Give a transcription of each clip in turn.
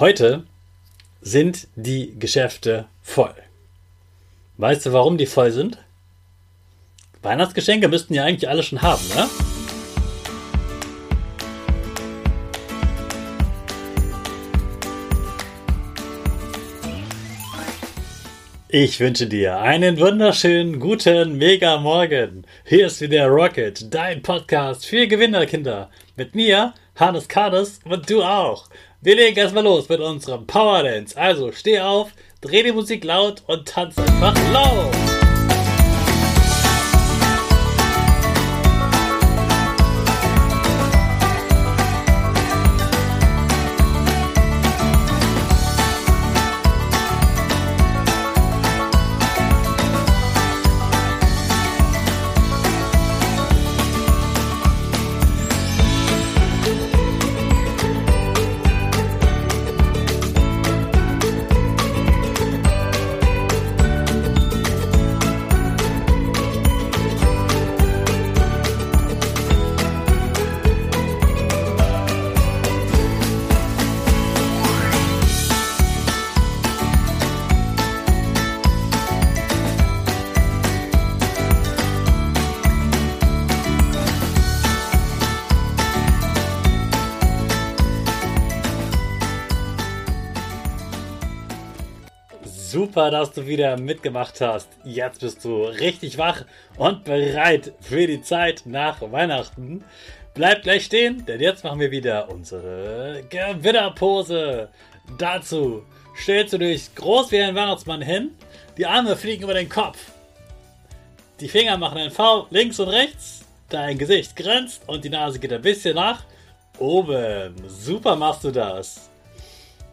Heute sind die Geschäfte voll. Weißt du, warum die voll sind? Weihnachtsgeschenke müssten ja eigentlich alle schon haben, ne? Ich wünsche dir einen wunderschönen, guten, mega Morgen. Hier ist wieder Rocket, dein Podcast für Gewinnerkinder. Mit mir, Hannes Kades und du auch. Wir legen erstmal los mit unserem Power Dance. Also steh auf, dreh die Musik laut und tanz einfach laut. Super, dass du wieder mitgemacht hast. Jetzt bist du richtig wach und bereit für die Zeit nach Weihnachten. Bleib gleich stehen, denn jetzt machen wir wieder unsere Gewinnerpose. Dazu stellst du dich groß wie ein Weihnachtsmann hin, die Arme fliegen über den Kopf. Die Finger machen ein V links und rechts, dein Gesicht grenzt und die Nase geht ein bisschen nach oben. Super machst du das.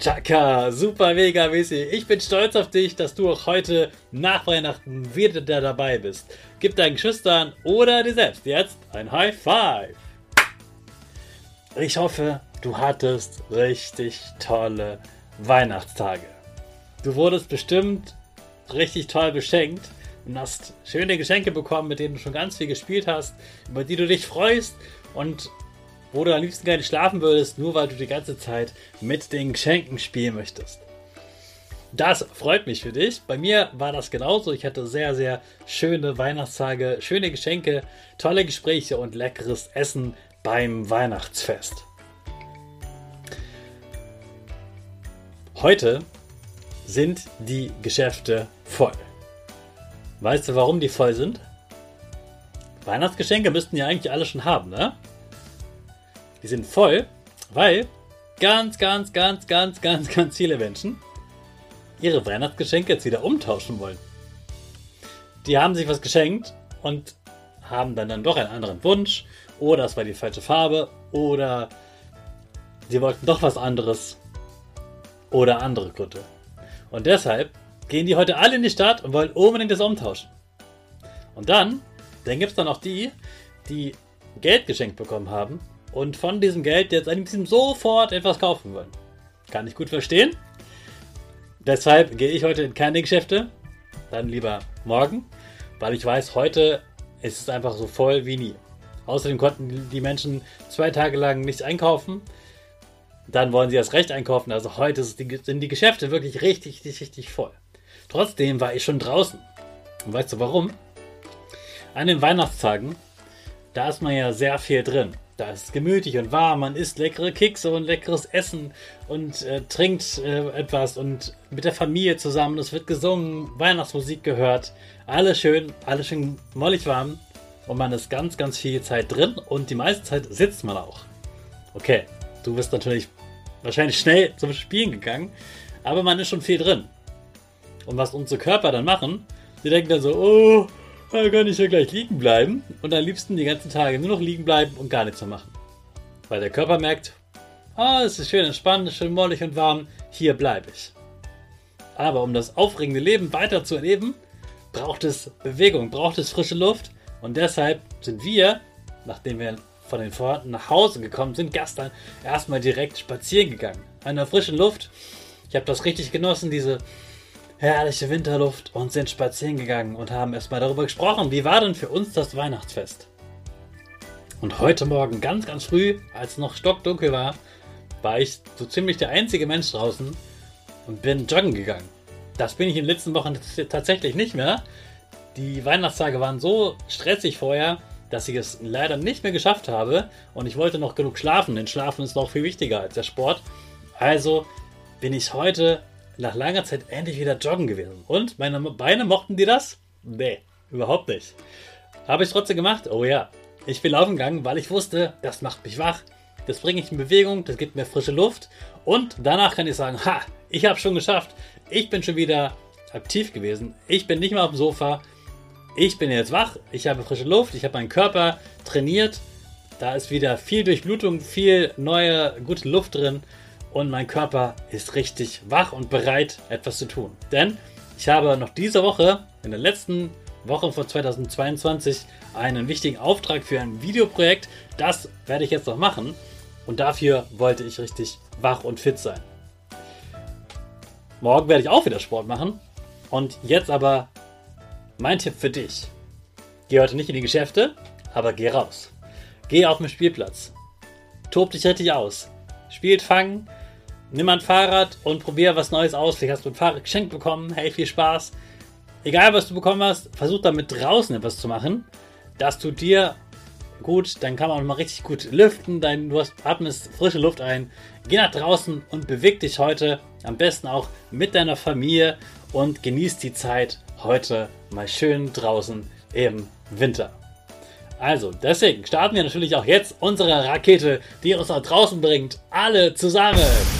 Chaka, super mega mäßig. Ich bin stolz auf dich, dass du auch heute nach Weihnachten wieder dabei bist. Gib deinen Geschwistern oder dir selbst jetzt ein High Five. Ich hoffe, du hattest richtig tolle Weihnachtstage. Du wurdest bestimmt richtig toll beschenkt und hast schöne Geschenke bekommen, mit denen du schon ganz viel gespielt hast, über die du dich freust und wo du am liebsten nicht schlafen würdest, nur weil du die ganze Zeit mit den Geschenken spielen möchtest. Das freut mich für dich. Bei mir war das genauso. Ich hatte sehr, sehr schöne Weihnachtstage, schöne Geschenke, tolle Gespräche und leckeres Essen beim Weihnachtsfest. Heute sind die Geschäfte voll. Weißt du, warum die voll sind? Weihnachtsgeschenke müssten ja eigentlich alle schon haben, ne? Die sind voll, weil ganz, ganz, ganz, ganz, ganz, ganz viele Menschen ihre Weihnachtsgeschenke jetzt wieder umtauschen wollen. Die haben sich was geschenkt und haben dann, dann doch einen anderen Wunsch oder es war die falsche Farbe oder sie wollten doch was anderes oder andere Gründe. Und deshalb gehen die heute alle in die Stadt und wollen unbedingt das umtauschen. Und dann, dann gibt es dann auch die, die Geld geschenkt bekommen haben und von diesem Geld jetzt am liebsten sofort etwas kaufen wollen. Kann ich gut verstehen. Deshalb gehe ich heute in keine Geschäfte, dann lieber morgen, weil ich weiß, heute ist es einfach so voll wie nie. Außerdem konnten die Menschen zwei Tage lang nichts einkaufen. Dann wollen sie erst recht einkaufen. Also heute sind die Geschäfte wirklich richtig, richtig, richtig voll. Trotzdem war ich schon draußen. Und weißt du warum? An den Weihnachtstagen, da ist man ja sehr viel drin. Da ist es gemütlich und warm, man isst leckere Kekse und leckeres Essen und äh, trinkt äh, etwas und mit der Familie zusammen. Es wird gesungen, Weihnachtsmusik gehört. Alles schön, alles schön mollig warm und man ist ganz, ganz viel Zeit drin und die meiste Zeit sitzt man auch. Okay, du bist natürlich wahrscheinlich schnell zum Spielen gegangen, aber man ist schon viel drin. Und was unsere Körper dann machen, die denken dann so, oh, dann kann ich ja gleich liegen bleiben und am liebsten die ganzen Tage nur noch liegen bleiben und gar nichts mehr machen. Weil der Körper merkt, oh, es ist schön entspannt, schön mollig und warm, hier bleibe ich. Aber um das aufregende Leben weiter zu erleben, braucht es Bewegung, braucht es frische Luft und deshalb sind wir, nachdem wir von den Vororten nach Hause gekommen sind, gestern erstmal direkt spazieren gegangen. An der frischen Luft. Ich habe das richtig genossen, diese herrliche Winterluft und sind spazieren gegangen und haben erstmal darüber gesprochen, wie war denn für uns das Weihnachtsfest. Und heute Morgen ganz, ganz früh, als es noch stockdunkel war, war ich so ziemlich der einzige Mensch draußen und bin joggen gegangen. Das bin ich in den letzten Wochen tatsächlich nicht mehr. Die Weihnachtstage waren so stressig vorher, dass ich es leider nicht mehr geschafft habe und ich wollte noch genug schlafen, denn Schlafen ist noch viel wichtiger als der Sport. Also bin ich heute nach langer Zeit endlich wieder joggen gewesen. Und meine Beine mochten die das? Nee, überhaupt nicht. Habe ich trotzdem gemacht? Oh ja. Ich bin laufen gegangen, weil ich wusste, das macht mich wach. Das bringt mich in Bewegung, das gibt mir frische Luft. Und danach kann ich sagen, ha, ich habe schon geschafft. Ich bin schon wieder aktiv gewesen. Ich bin nicht mehr auf dem Sofa. Ich bin jetzt wach. Ich habe frische Luft. Ich habe meinen Körper trainiert. Da ist wieder viel Durchblutung, viel neue, gute Luft drin. Und mein Körper ist richtig wach und bereit, etwas zu tun. Denn ich habe noch diese Woche, in der letzten Woche von 2022, einen wichtigen Auftrag für ein Videoprojekt. Das werde ich jetzt noch machen. Und dafür wollte ich richtig wach und fit sein. Morgen werde ich auch wieder Sport machen. Und jetzt aber mein Tipp für dich. Geh heute nicht in die Geschäfte, aber geh raus. Geh auf den Spielplatz. Tob dich richtig aus. Spielt Fangen. Nimm ein Fahrrad und probier was Neues aus. Vielleicht hast du ein Fahrrad geschenkt bekommen. Hey, viel Spaß. Egal, was du bekommen hast, versuch damit draußen etwas zu machen. Das tut dir gut, dann kann man auch mal richtig gut lüften, dein, du hast, atmest frische Luft ein. Geh nach draußen und beweg dich heute, am besten auch mit deiner Familie und genieß die Zeit heute mal schön draußen im Winter. Also, deswegen starten wir natürlich auch jetzt unsere Rakete, die uns nach draußen bringt. Alle zusammen.